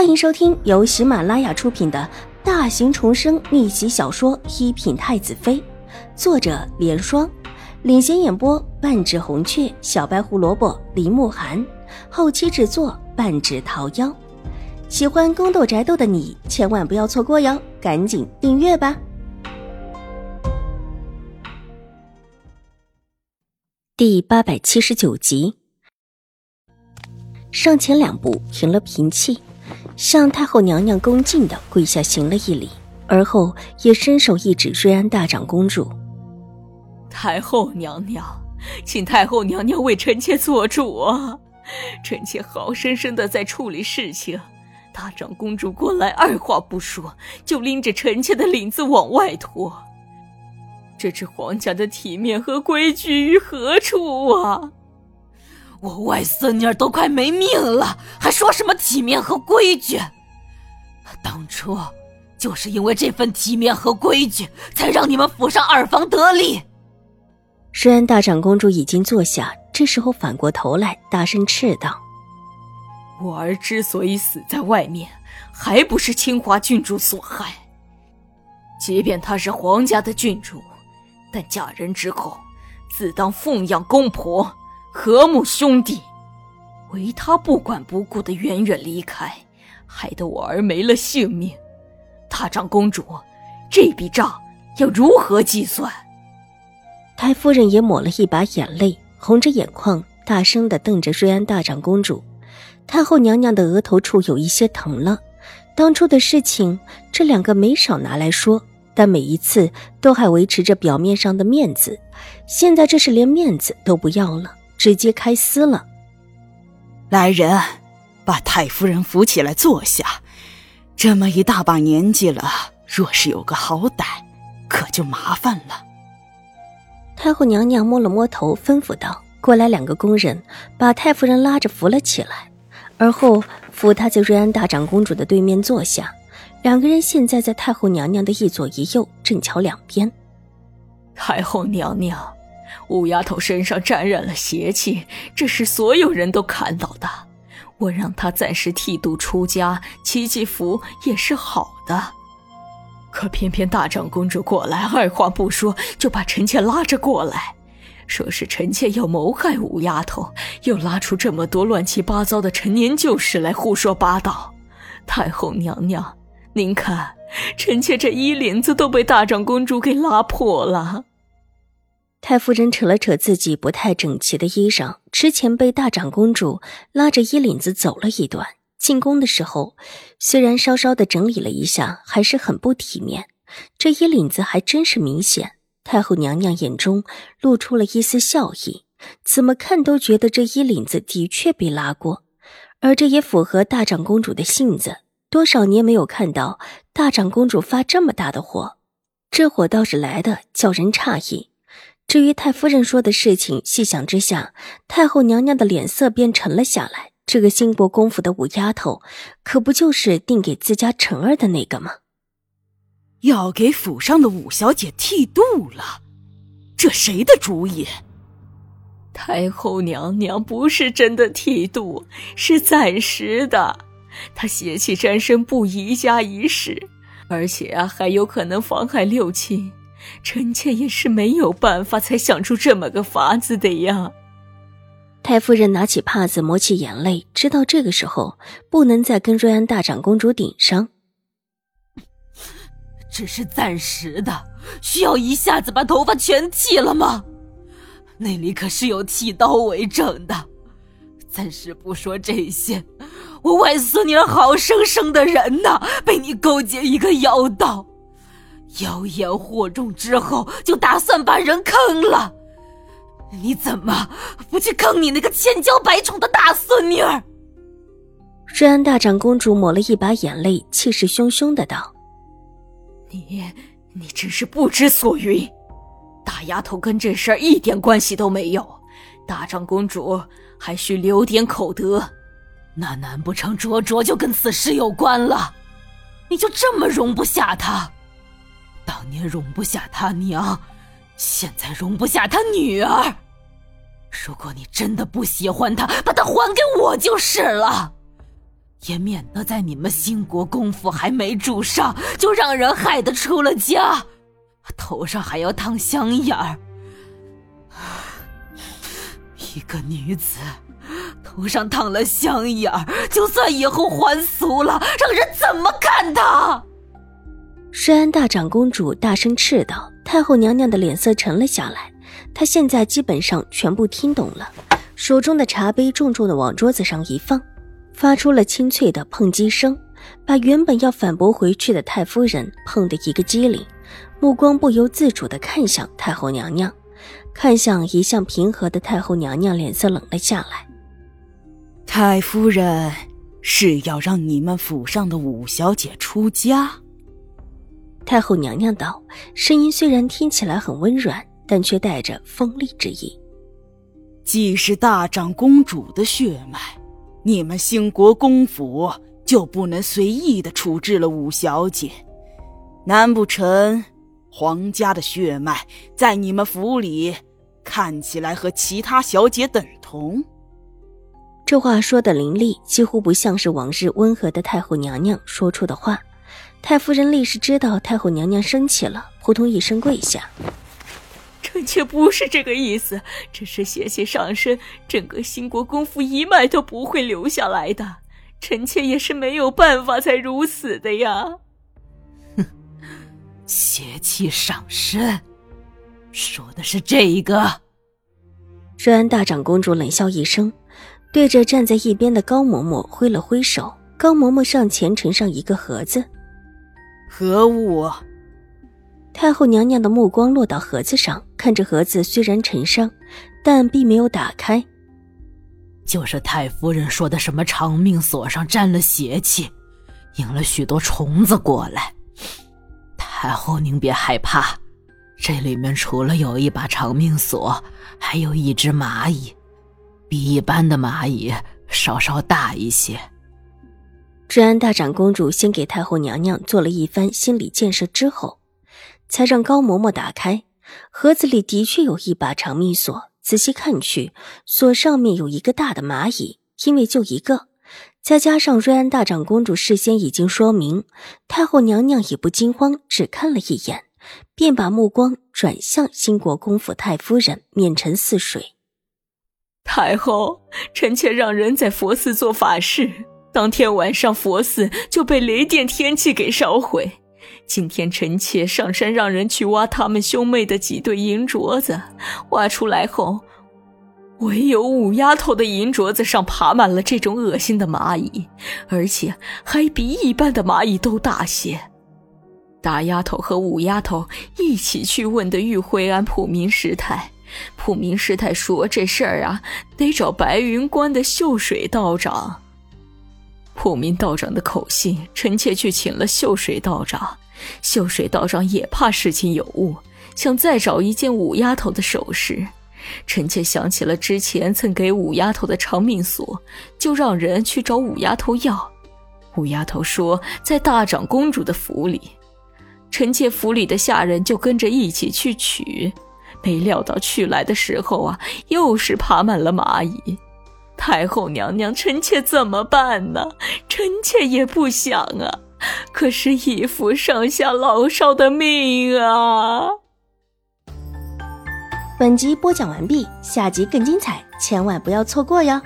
欢迎收听由喜马拉雅出品的大型重生逆袭小说《一品太子妃》，作者：莲霜，领衔演播：半指红雀、小白胡萝卜、林慕寒，后期制作：半指桃夭。喜欢宫斗宅斗的你千万不要错过哟，赶紧订阅吧！第八百七十九集，上前两步，平了平气。向太后娘娘恭敬的跪下行了一礼，而后也伸手一指瑞安大长公主：“太后娘娘，请太后娘娘为臣妾做主啊！臣妾好生生的在处理事情，大长公主过来二话不说就拎着臣妾的领子往外拖，这是皇家的体面和规矩于何处啊？”我外孙女都快没命了，还说什么体面和规矩？当初就是因为这份体面和规矩，才让你们府上二房得利。瑞安大长公主已经坐下，这时候反过头来，大声斥道：“我儿之所以死在外面，还不是清华郡主所害？即便她是皇家的郡主，但嫁人之后，自当奉养公婆。”和睦兄弟，唯他不管不顾的远远离开，害得我儿没了性命。大长公主，这笔账要如何计算？太夫人也抹了一把眼泪，红着眼眶，大声的瞪着瑞安大长公主。太后娘娘的额头处有一些疼了。当初的事情，这两个没少拿来说，但每一次都还维持着表面上的面子。现在这是连面子都不要了。直接开撕了。来人，把太夫人扶起来坐下。这么一大把年纪了，若是有个好歹，可就麻烦了。太后娘娘摸了摸头，吩咐道：“过来两个宫人，把太夫人拉着扶了起来，而后扶她在瑞安大长公主的对面坐下。两个人现在在太后娘娘的一左一右，正巧两边。太后娘娘。”五丫头身上沾染了邪气，这是所有人都看到的。我让她暂时剃度出家，祈祈福也是好的。可偏偏大长公主过来，二话不说就把臣妾拉着过来，说是臣妾要谋害五丫头，又拉出这么多乱七八糟的陈年旧事来胡说八道。太后娘娘，您看，臣妾这衣领子都被大长公主给拉破了。太夫人扯了扯自己不太整齐的衣裳，之前被大长公主拉着衣领子走了一段。进宫的时候，虽然稍稍的整理了一下，还是很不体面。这衣领子还真是明显。太后娘娘眼中露出了一丝笑意，怎么看都觉得这衣领子的确被拉过，而这也符合大长公主的性子。多少年没有看到大长公主发这么大的火，这火倒是来的叫人诧异。至于太夫人说的事情，细想之下，太后娘娘的脸色便沉了下来。这个兴国公府的五丫头，可不就是定给自家辰儿的那个吗？要给府上的五小姐剃度了，这谁的主意？太后娘娘不是真的剃度，是暂时的。她邪气沾身，不宜加一事，而且啊，还有可能妨害六亲。臣妾也是没有办法才想出这么个法子的呀。太夫人拿起帕子抹起眼泪，知道这个时候不能再跟瑞安大长公主顶上。只是暂时的，需要一下子把头发全剃了吗？那里可是有剃刀为证的。暂时不说这些，我外孙女好生生的人呐，被你勾结一个妖道。妖言惑众之后，就打算把人坑了。你怎么不去坑你那个千娇百宠的大孙女儿？瑞安大长公主抹了一把眼泪，气势汹汹的道：“你，你真是不知所云！大丫头跟这事儿一点关系都没有，大长公主还需留点口德。那难不成卓卓就跟此事有关了？你就这么容不下她？”当年容不下他娘，现在容不下他女儿。如果你真的不喜欢他，把他还给我就是了。也免得在你们兴国公府还没住上，就让人害得出了家，头上还要烫香眼儿。一个女子头上烫了香眼儿，就算以后还俗了，让人怎么看她？瑞安大长公主大声斥道：“太后娘娘的脸色沉了下来，她现在基本上全部听懂了，手中的茶杯重重的往桌子上一放，发出了清脆的碰击声，把原本要反驳回去的太夫人碰得一个机灵，目光不由自主地看向太后娘娘。”看向一向平和的太后娘娘，脸色冷了下来。太夫人是要让你们府上的五小姐出家？太后娘娘道，声音虽然听起来很温软，但却带着锋利之意。既是大长公主的血脉，你们兴国公府就不能随意的处置了五小姐？难不成？皇家的血脉在你们府里看起来和其他小姐等同。这话说的凌厉，几乎不像是往日温和的太后娘娘说出的话。太夫人立时知道太后娘娘生气了，扑通一声跪下：“臣妾不是这个意思，只是邪气上身，整个兴国公府一脉都不会留下来的。臣妾也是没有办法才如此的呀。”哼邪气上身，说的是这一个。瑞安大长公主冷笑一声，对着站在一边的高嬷嬷挥了挥手。高嬷嬷上前呈上一个盒子，何物？太后娘娘的目光落到盒子上，看着盒子，虽然沉伤，但并没有打开。就是太夫人说的什么长命锁上沾了邪气，引了许多虫子过来。太后，您别害怕，这里面除了有一把长命锁，还有一只蚂蚁，比一般的蚂蚁稍稍大一些。治安大长公主先给太后娘娘做了一番心理建设之后，才让高嬷嬷打开盒子里的确有一把长命锁，仔细看去，锁上面有一个大的蚂蚁，因为就一个。再加上瑞安大长公主事先已经说明，太后娘娘也不惊慌，只看了一眼，便把目光转向兴国公府太夫人，面沉似水。太后，臣妾让人在佛寺做法事，当天晚上佛寺就被雷电天气给烧毁。今天臣妾上山让人去挖他们兄妹的几对银镯子，挖出来后。唯有五丫头的银镯子上爬满了这种恶心的蚂蚁，而且还比一般的蚂蚁都大些。大丫头和五丫头一起去问的玉惠安普明师太，普明师太说这事儿啊，得找白云观的秀水道长。普明道长的口信，臣妾去请了秀水道长。秀水道长也怕事情有误，想再找一件五丫头的首饰。臣妾想起了之前曾给五丫头的长命锁，就让人去找五丫头要。五丫头说在大长公主的府里，臣妾府里的下人就跟着一起去取。没料到去来的时候啊，又是爬满了蚂蚁。太后娘娘，臣妾怎么办呢？臣妾也不想啊，可是义府上下老少的命啊！本集播讲完毕，下集更精彩，千万不要错过哟。